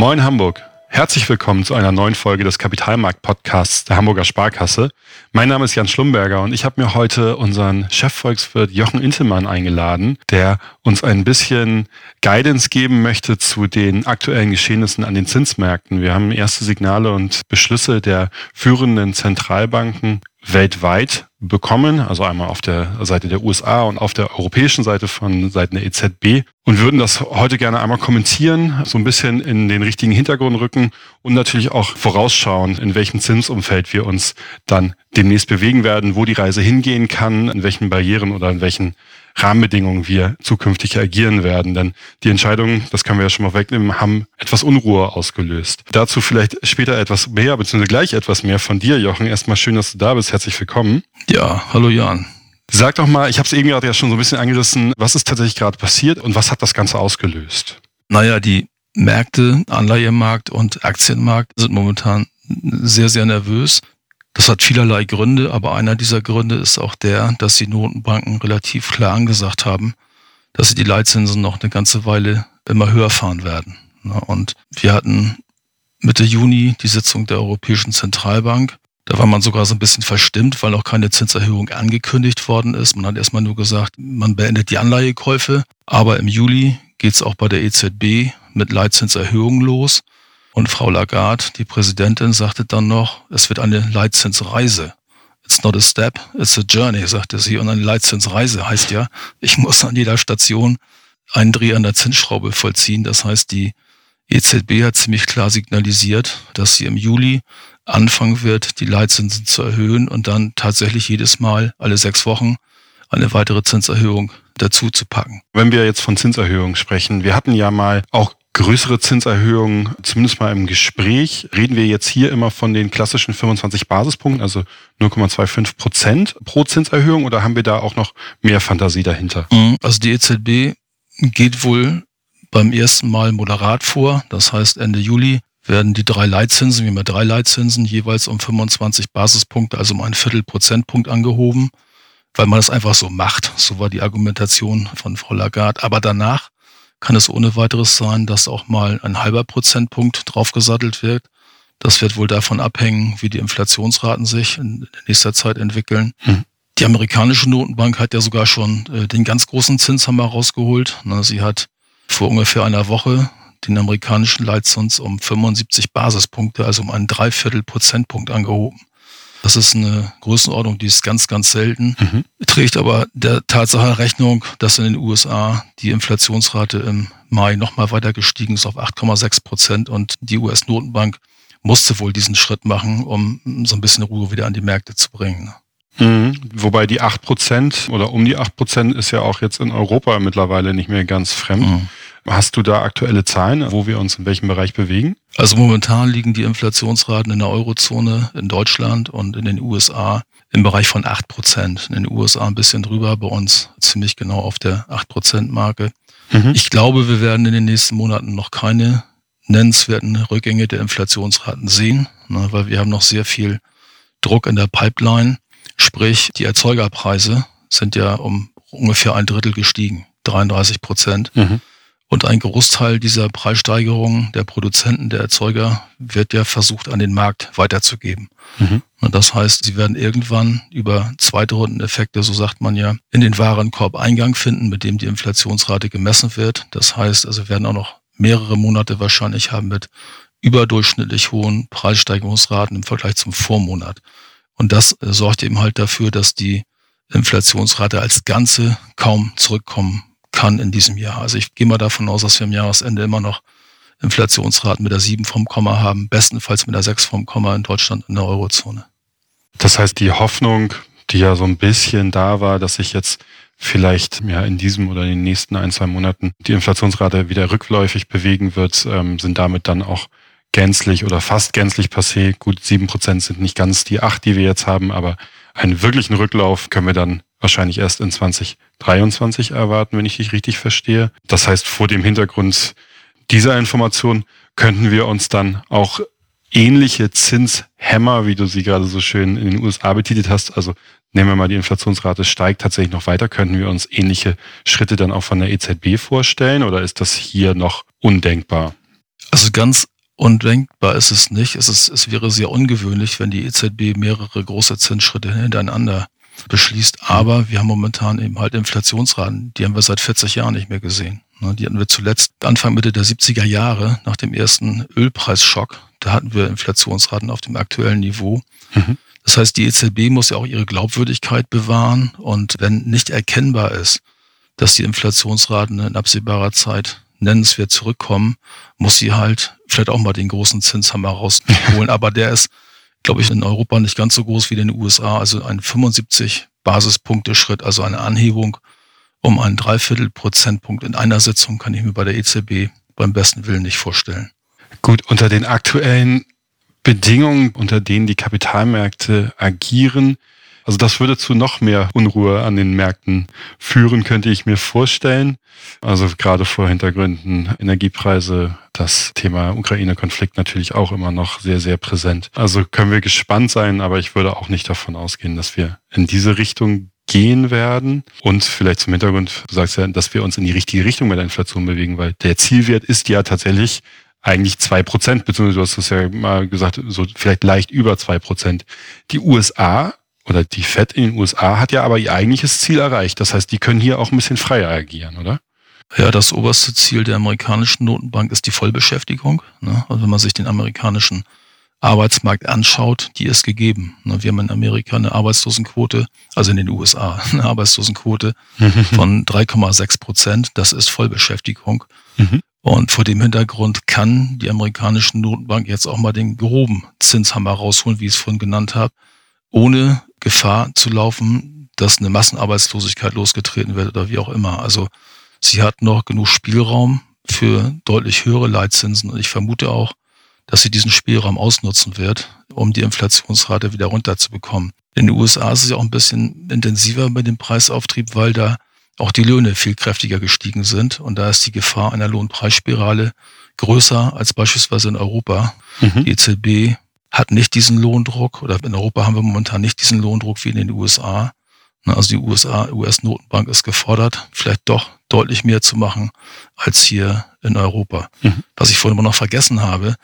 Moin Hamburg. Herzlich willkommen zu einer neuen Folge des Kapitalmarkt-Podcasts der Hamburger Sparkasse. Mein Name ist Jan Schlumberger und ich habe mir heute unseren Chefvolkswirt Jochen Intelmann eingeladen, der uns ein bisschen Guidance geben möchte zu den aktuellen Geschehnissen an den Zinsmärkten. Wir haben erste Signale und Beschlüsse der führenden Zentralbanken weltweit bekommen, also einmal auf der Seite der USA und auf der europäischen Seite von Seiten der EZB und würden das heute gerne einmal kommentieren, so ein bisschen in den richtigen Hintergrund rücken und natürlich auch vorausschauen, in welchem Zinsumfeld wir uns dann demnächst bewegen werden, wo die Reise hingehen kann, in welchen Barrieren oder in welchen Rahmenbedingungen wir zukünftig agieren werden. Denn die Entscheidungen, das können wir ja schon mal wegnehmen, haben etwas Unruhe ausgelöst. Dazu vielleicht später etwas mehr, beziehungsweise gleich etwas mehr von dir, Jochen. Erstmal schön, dass du da bist. Herzlich willkommen. Ja, hallo Jan. Sag doch mal, ich habe es eben gerade ja schon so ein bisschen angerissen, was ist tatsächlich gerade passiert und was hat das Ganze ausgelöst? Naja, die Märkte, Anleihemarkt und Aktienmarkt sind momentan sehr, sehr nervös. Das hat vielerlei Gründe, aber einer dieser Gründe ist auch der, dass die Notenbanken relativ klar angesagt haben, dass sie die Leitzinsen noch eine ganze Weile immer höher fahren werden. Und wir hatten Mitte Juni die Sitzung der Europäischen Zentralbank. Da war man sogar so ein bisschen verstimmt, weil noch keine Zinserhöhung angekündigt worden ist. Man hat erstmal nur gesagt, man beendet die Anleihekäufe. Aber im Juli geht es auch bei der EZB mit Leitzinserhöhungen los. Und Frau Lagarde, die Präsidentin, sagte dann noch, es wird eine Leitzinsreise. It's not a step, it's a journey, sagte sie. Und eine Leitzinsreise heißt ja, ich muss an jeder Station einen Dreh an der Zinsschraube vollziehen. Das heißt, die EZB hat ziemlich klar signalisiert, dass sie im Juli anfangen wird, die Leitzinsen zu erhöhen und dann tatsächlich jedes Mal alle sechs Wochen eine weitere Zinserhöhung dazu zu packen. Wenn wir jetzt von Zinserhöhungen sprechen, wir hatten ja mal auch größere Zinserhöhungen, zumindest mal im Gespräch. Reden wir jetzt hier immer von den klassischen 25 Basispunkten, also 0,25 Prozent pro Zinserhöhung oder haben wir da auch noch mehr Fantasie dahinter? Mhm. Also die EZB geht wohl beim ersten Mal moderat vor. Das heißt, Ende Juli werden die drei Leitzinsen, wie immer drei Leitzinsen, jeweils um 25 Basispunkte, also um einen Viertel Prozentpunkt angehoben, weil man das einfach so macht. So war die Argumentation von Frau Lagarde. Aber danach kann es ohne weiteres sein, dass auch mal ein halber Prozentpunkt draufgesattelt wird. Das wird wohl davon abhängen, wie die Inflationsraten sich in nächster Zeit entwickeln. Hm. Die amerikanische Notenbank hat ja sogar schon äh, den ganz großen Zinshammer rausgeholt. sie hat vor ungefähr einer Woche den amerikanischen Leitzins um 75 Basispunkte, also um einen Dreiviertel Prozentpunkt angehoben. Das ist eine Größenordnung, die ist ganz, ganz selten, mhm. trägt aber der Tatsache Rechnung, dass in den USA die Inflationsrate im Mai nochmal weiter gestiegen ist auf 8,6 Prozent und die US-Notenbank musste wohl diesen Schritt machen, um so ein bisschen Ruhe wieder an die Märkte zu bringen. Mhm. Wobei die 8 Prozent oder um die 8 Prozent ist ja auch jetzt in Europa mittlerweile nicht mehr ganz fremd. Mhm. Hast du da aktuelle Zahlen, wo wir uns in welchem Bereich bewegen? Also momentan liegen die Inflationsraten in der Eurozone, in Deutschland und in den USA im Bereich von 8 Prozent. In den USA ein bisschen drüber, bei uns ziemlich genau auf der 8 Prozent Marke. Mhm. Ich glaube, wir werden in den nächsten Monaten noch keine nennenswerten Rückgänge der Inflationsraten sehen, ne, weil wir haben noch sehr viel Druck in der Pipeline. Sprich, die Erzeugerpreise sind ja um ungefähr ein Drittel gestiegen, 33 Prozent. Mhm. Und ein Großteil dieser Preissteigerungen der Produzenten, der Erzeuger, wird ja versucht, an den Markt weiterzugeben. Mhm. Und das heißt, sie werden irgendwann über zweite Rundeneffekte, so sagt man ja, in den Warenkorb Eingang finden, mit dem die Inflationsrate gemessen wird. Das heißt, also werden auch noch mehrere Monate wahrscheinlich haben mit überdurchschnittlich hohen Preissteigerungsraten im Vergleich zum Vormonat. Und das äh, sorgt eben halt dafür, dass die Inflationsrate als Ganze kaum zurückkommen kann in diesem Jahr. Also ich gehe mal davon aus, dass wir im Jahresende immer noch Inflationsraten mit der 7 vom Komma haben, bestenfalls mit der 6 vom Komma in Deutschland in der Eurozone. Das heißt, die Hoffnung, die ja so ein bisschen da war, dass sich jetzt vielleicht ja in diesem oder in den nächsten ein, zwei Monaten die Inflationsrate wieder rückläufig bewegen wird, ähm, sind damit dann auch gänzlich oder fast gänzlich passé. Gut, sieben Prozent sind nicht ganz die acht, die wir jetzt haben, aber einen wirklichen Rücklauf können wir dann wahrscheinlich erst in 2023 erwarten, wenn ich dich richtig verstehe. Das heißt, vor dem Hintergrund dieser Information könnten wir uns dann auch ähnliche Zinshämmer, wie du sie gerade so schön in den USA betitelt hast, also nehmen wir mal die Inflationsrate steigt tatsächlich noch weiter, könnten wir uns ähnliche Schritte dann auch von der EZB vorstellen oder ist das hier noch undenkbar? Also ganz undenkbar ist es nicht. Es, ist, es wäre sehr ungewöhnlich, wenn die EZB mehrere große Zinsschritte hintereinander beschließt. Aber wir haben momentan eben halt Inflationsraten, die haben wir seit 40 Jahren nicht mehr gesehen. Ne, die hatten wir zuletzt Anfang Mitte der 70er Jahre nach dem ersten Ölpreisschock. Da hatten wir Inflationsraten auf dem aktuellen Niveau. Mhm. Das heißt, die EZB muss ja auch ihre Glaubwürdigkeit bewahren. Und wenn nicht erkennbar ist, dass die Inflationsraten in absehbarer Zeit nennenswert zurückkommen, muss sie halt vielleicht auch mal den großen Zinshammer rausholen. Aber der ist, glaube ich, in Europa nicht ganz so groß wie in den USA. Also ein 75 Basispunkte Schritt, also eine Anhebung um einen Dreiviertel Prozentpunkt in einer Sitzung kann ich mir bei der EZB beim besten Willen nicht vorstellen. Gut, unter den aktuellen Bedingungen, unter denen die Kapitalmärkte agieren, also das würde zu noch mehr Unruhe an den Märkten führen, könnte ich mir vorstellen. Also gerade vor Hintergründen Energiepreise, das Thema Ukraine-Konflikt natürlich auch immer noch sehr, sehr präsent. Also können wir gespannt sein, aber ich würde auch nicht davon ausgehen, dass wir in diese Richtung gehen werden. Und vielleicht zum Hintergrund, du sagst ja, dass wir uns in die richtige Richtung mit der Inflation bewegen, weil der Zielwert ist ja tatsächlich eigentlich zwei Prozent, beziehungsweise du hast es ja mal gesagt, so vielleicht leicht über zwei Prozent. Die USA oder die Fed in den USA hat ja aber ihr eigentliches Ziel erreicht. Das heißt, die können hier auch ein bisschen freier agieren, oder? Ja, das oberste Ziel der amerikanischen Notenbank ist die Vollbeschäftigung. Ne? Also wenn man sich den amerikanischen Arbeitsmarkt anschaut, die ist gegeben. Ne? Wir haben in Amerika eine Arbeitslosenquote, also in den USA, eine Arbeitslosenquote mhm. von 3,6 Prozent. Das ist Vollbeschäftigung. Mhm. Und vor dem Hintergrund kann die amerikanische Notenbank jetzt auch mal den groben Zinshammer rausholen, wie ich es vorhin genannt habe, ohne Gefahr zu laufen, dass eine Massenarbeitslosigkeit losgetreten wird oder wie auch immer. Also sie hat noch genug Spielraum für deutlich höhere Leitzinsen und ich vermute auch, dass sie diesen Spielraum ausnutzen wird, um die Inflationsrate wieder runterzubekommen. In den USA ist es ja auch ein bisschen intensiver mit dem Preisauftrieb, weil da auch die Löhne viel kräftiger gestiegen sind und da ist die Gefahr einer Lohnpreisspirale größer als beispielsweise in Europa. Mhm. Die EZB hat nicht diesen Lohndruck oder in Europa haben wir momentan nicht diesen Lohndruck wie in den USA. Also die USA, US-Notenbank ist gefordert, vielleicht doch deutlich mehr zu machen als hier in Europa. Mhm. Was ich vorhin aber noch vergessen habe,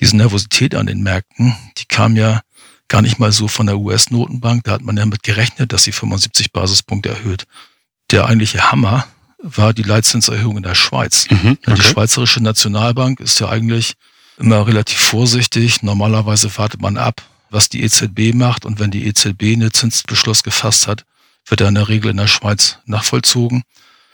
diese Nervosität an den Märkten, die kam ja gar nicht mal so von der US-Notenbank. Da hat man ja mit gerechnet, dass sie 75 Basispunkte erhöht. Der eigentliche Hammer war die Leitzinserhöhung in der Schweiz. Mhm, okay. Die Schweizerische Nationalbank ist ja eigentlich immer relativ vorsichtig. Normalerweise wartet man ab, was die EZB macht. Und wenn die EZB einen Zinsbeschluss gefasst hat, wird er in der Regel in der Schweiz nachvollzogen.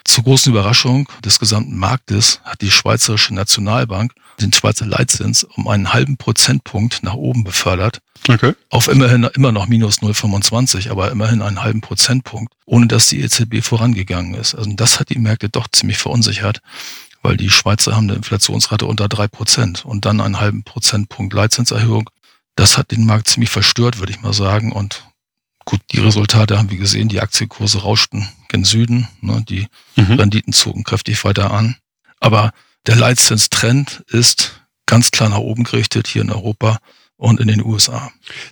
Zur großen Überraschung des gesamten Marktes hat die Schweizerische Nationalbank den Schweizer Leitzins um einen halben Prozentpunkt nach oben befördert. Okay. Auf immerhin immer noch minus 0,25, aber immerhin einen halben Prozentpunkt, ohne dass die EZB vorangegangen ist. Also das hat die Märkte doch ziemlich verunsichert weil die Schweizer haben eine Inflationsrate unter drei Prozent und dann einen halben Prozentpunkt Leitzinserhöhung. Das hat den Markt ziemlich verstört, würde ich mal sagen. Und gut, die Resultate haben wir gesehen. Die Aktienkurse rauschten gen Süden. Ne, die mhm. Renditen zogen kräftig weiter an. Aber der Leitzinstrend ist ganz klar nach oben gerichtet hier in Europa und in den USA.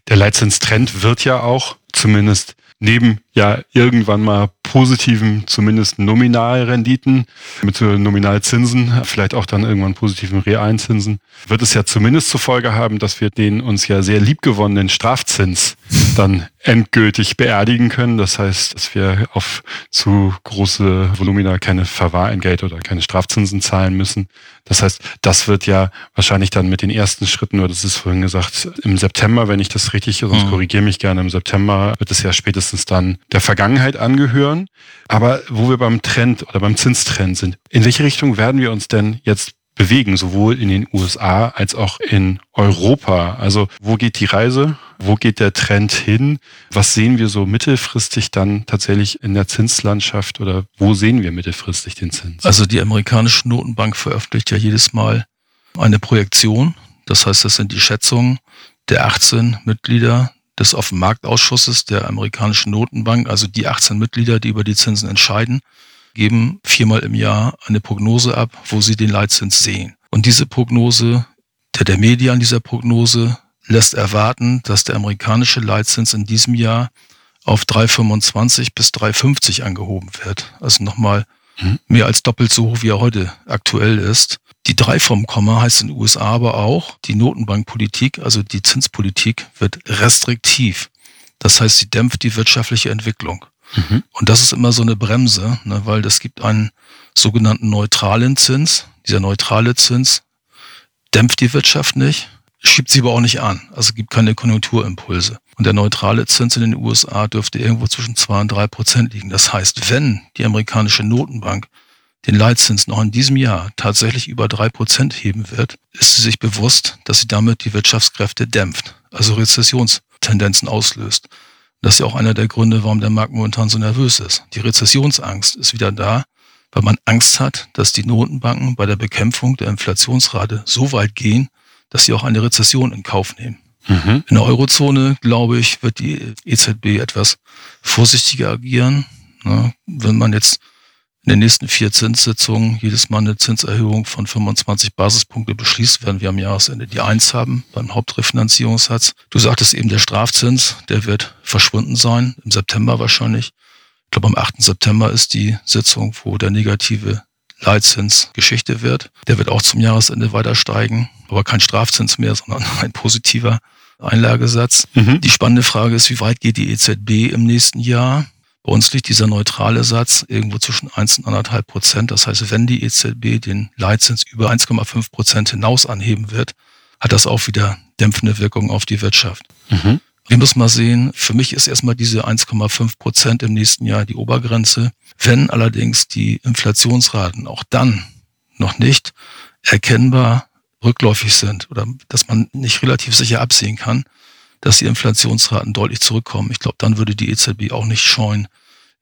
Der Leitzinstrend wird ja auch zumindest neben ja irgendwann mal positiven, zumindest Nominalrenditen mit Nominalzinsen, vielleicht auch dann irgendwann positiven realen Zinsen, wird es ja zumindest zur Folge haben, dass wir den uns ja sehr liebgewonnenen Strafzins dann endgültig beerdigen können. Das heißt, dass wir auf zu große Volumina keine Verwahrentgelt oder keine Strafzinsen zahlen müssen. Das heißt, das wird ja wahrscheinlich dann mit den ersten Schritten, oder das ist vorhin gesagt, im September, wenn ich das richtig, sonst mhm. korrigiere mich gerne, im September wird es ja spätestens dann der Vergangenheit angehören. Aber wo wir beim Trend oder beim Zinstrend sind, in welche Richtung werden wir uns denn jetzt bewegen, sowohl in den USA als auch in Europa? Also wo geht die Reise? Wo geht der Trend hin? Was sehen wir so mittelfristig dann tatsächlich in der Zinslandschaft oder wo sehen wir mittelfristig den Zins? Also die amerikanische Notenbank veröffentlicht ja jedes Mal eine Projektion. Das heißt, das sind die Schätzungen der 18 Mitglieder des Offenmarktausschusses der amerikanischen Notenbank, also die 18 Mitglieder, die über die Zinsen entscheiden, geben viermal im Jahr eine Prognose ab, wo sie den Leitzins sehen. Und diese Prognose, der, der Median dieser Prognose lässt erwarten, dass der amerikanische Leitzins in diesem Jahr auf 3,25 bis 3,50 angehoben wird. Also nochmal mhm. mehr als doppelt so hoch, wie er heute aktuell ist. Die drei vom Komma heißt in den USA aber auch, die Notenbankpolitik, also die Zinspolitik, wird restriktiv. Das heißt, sie dämpft die wirtschaftliche Entwicklung. Mhm. Und das ist immer so eine Bremse, ne, weil es gibt einen sogenannten neutralen Zins. Dieser neutrale Zins dämpft die Wirtschaft nicht, schiebt sie aber auch nicht an. Also gibt keine Konjunkturimpulse. Und der neutrale Zins in den USA dürfte irgendwo zwischen zwei und drei Prozent liegen. Das heißt, wenn die amerikanische Notenbank den Leitzins noch in diesem Jahr tatsächlich über drei Prozent heben wird, ist sie sich bewusst, dass sie damit die Wirtschaftskräfte dämpft, also Rezessionstendenzen auslöst. Das ist ja auch einer der Gründe, warum der Markt momentan so nervös ist. Die Rezessionsangst ist wieder da, weil man Angst hat, dass die Notenbanken bei der Bekämpfung der Inflationsrate so weit gehen, dass sie auch eine Rezession in Kauf nehmen. Mhm. In der Eurozone, glaube ich, wird die EZB etwas vorsichtiger agieren. Wenn man jetzt in den nächsten vier Zinssitzungen jedes Mal eine Zinserhöhung von 25 Basispunkte beschließt, werden wir am Jahresende die Eins haben beim Hauptrefinanzierungssatz. Du sagtest eben, der Strafzins, der wird verschwunden sein, im September wahrscheinlich. Ich glaube, am 8. September ist die Sitzung, wo der negative Leitzins Geschichte wird. Der wird auch zum Jahresende weiter steigen, aber kein Strafzins mehr, sondern ein positiver Einlagesatz. Mhm. Die spannende Frage ist, wie weit geht die EZB im nächsten Jahr? Bei uns liegt dieser neutrale Satz irgendwo zwischen 1 und 1,5 Prozent. Das heißt, wenn die EZB den Leitzins über 1,5 Prozent hinaus anheben wird, hat das auch wieder dämpfende Wirkung auf die Wirtschaft. Mhm. Wir müssen mal sehen, für mich ist erstmal diese 1,5 Prozent im nächsten Jahr die Obergrenze. Wenn allerdings die Inflationsraten auch dann noch nicht erkennbar rückläufig sind oder dass man nicht relativ sicher absehen kann, dass die Inflationsraten deutlich zurückkommen. Ich glaube, dann würde die EZB auch nicht scheuen,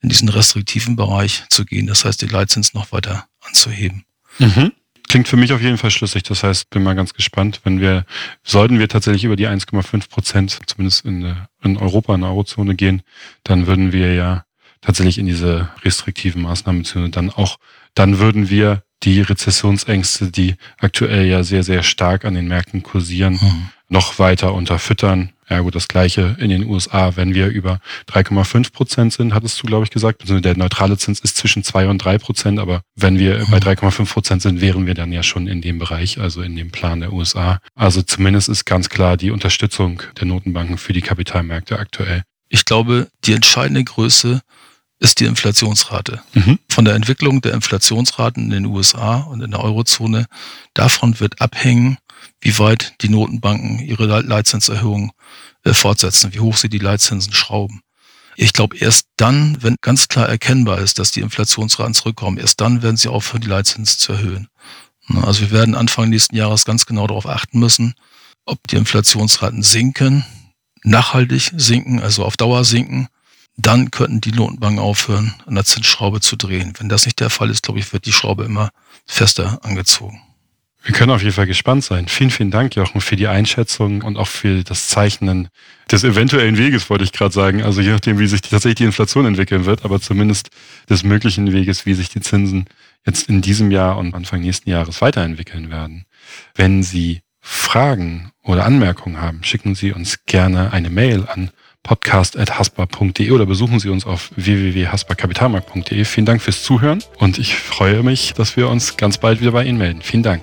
in diesen restriktiven Bereich zu gehen. Das heißt, die Leitzins noch weiter anzuheben. Mhm. Klingt für mich auf jeden Fall schlüssig. Das heißt, bin mal ganz gespannt, wenn wir, sollten wir tatsächlich über die 1,5 Prozent, zumindest in, in Europa, in der Eurozone gehen, dann würden wir ja tatsächlich in diese restriktiven Maßnahmen, beziehungsweise dann auch, dann würden wir die Rezessionsängste, die aktuell ja sehr, sehr stark an den Märkten kursieren, mhm. Noch weiter unterfüttern. Ja gut, das gleiche in den USA, wenn wir über 3,5 Prozent sind, hattest du, glaube ich, gesagt. Also der neutrale Zins ist zwischen 2 und 3 Prozent, aber wenn wir bei 3,5 Prozent sind, wären wir dann ja schon in dem Bereich, also in dem Plan der USA. Also zumindest ist ganz klar die Unterstützung der Notenbanken für die Kapitalmärkte aktuell. Ich glaube, die entscheidende Größe ist die Inflationsrate. Mhm. Von der Entwicklung der Inflationsraten in den USA und in der Eurozone, davon wird abhängen, wie weit die Notenbanken ihre Leitzinserhöhungen äh, fortsetzen, wie hoch sie die Leitzinsen schrauben. Ich glaube, erst dann, wenn ganz klar erkennbar ist, dass die Inflationsraten zurückkommen, erst dann werden sie aufhören, die Leitzinsen zu erhöhen. Also wir werden Anfang nächsten Jahres ganz genau darauf achten müssen, ob die Inflationsraten sinken, nachhaltig sinken, also auf Dauer sinken dann könnten die Notenbanken aufhören, an der Zinsschraube zu drehen. Wenn das nicht der Fall ist, glaube ich, wird die Schraube immer fester angezogen. Wir können auf jeden Fall gespannt sein. Vielen, vielen Dank, Jochen, für die Einschätzung und auch für das Zeichnen des eventuellen Weges, wollte ich gerade sagen. Also je nachdem, wie sich die, tatsächlich die Inflation entwickeln wird, aber zumindest des möglichen Weges, wie sich die Zinsen jetzt in diesem Jahr und Anfang nächsten Jahres weiterentwickeln werden. Wenn Sie Fragen oder Anmerkungen haben, schicken Sie uns gerne eine Mail an podcast.haspa.de oder besuchen Sie uns auf www.haspa-kapitalmarkt.de. Vielen Dank fürs Zuhören und ich freue mich, dass wir uns ganz bald wieder bei Ihnen melden. Vielen Dank.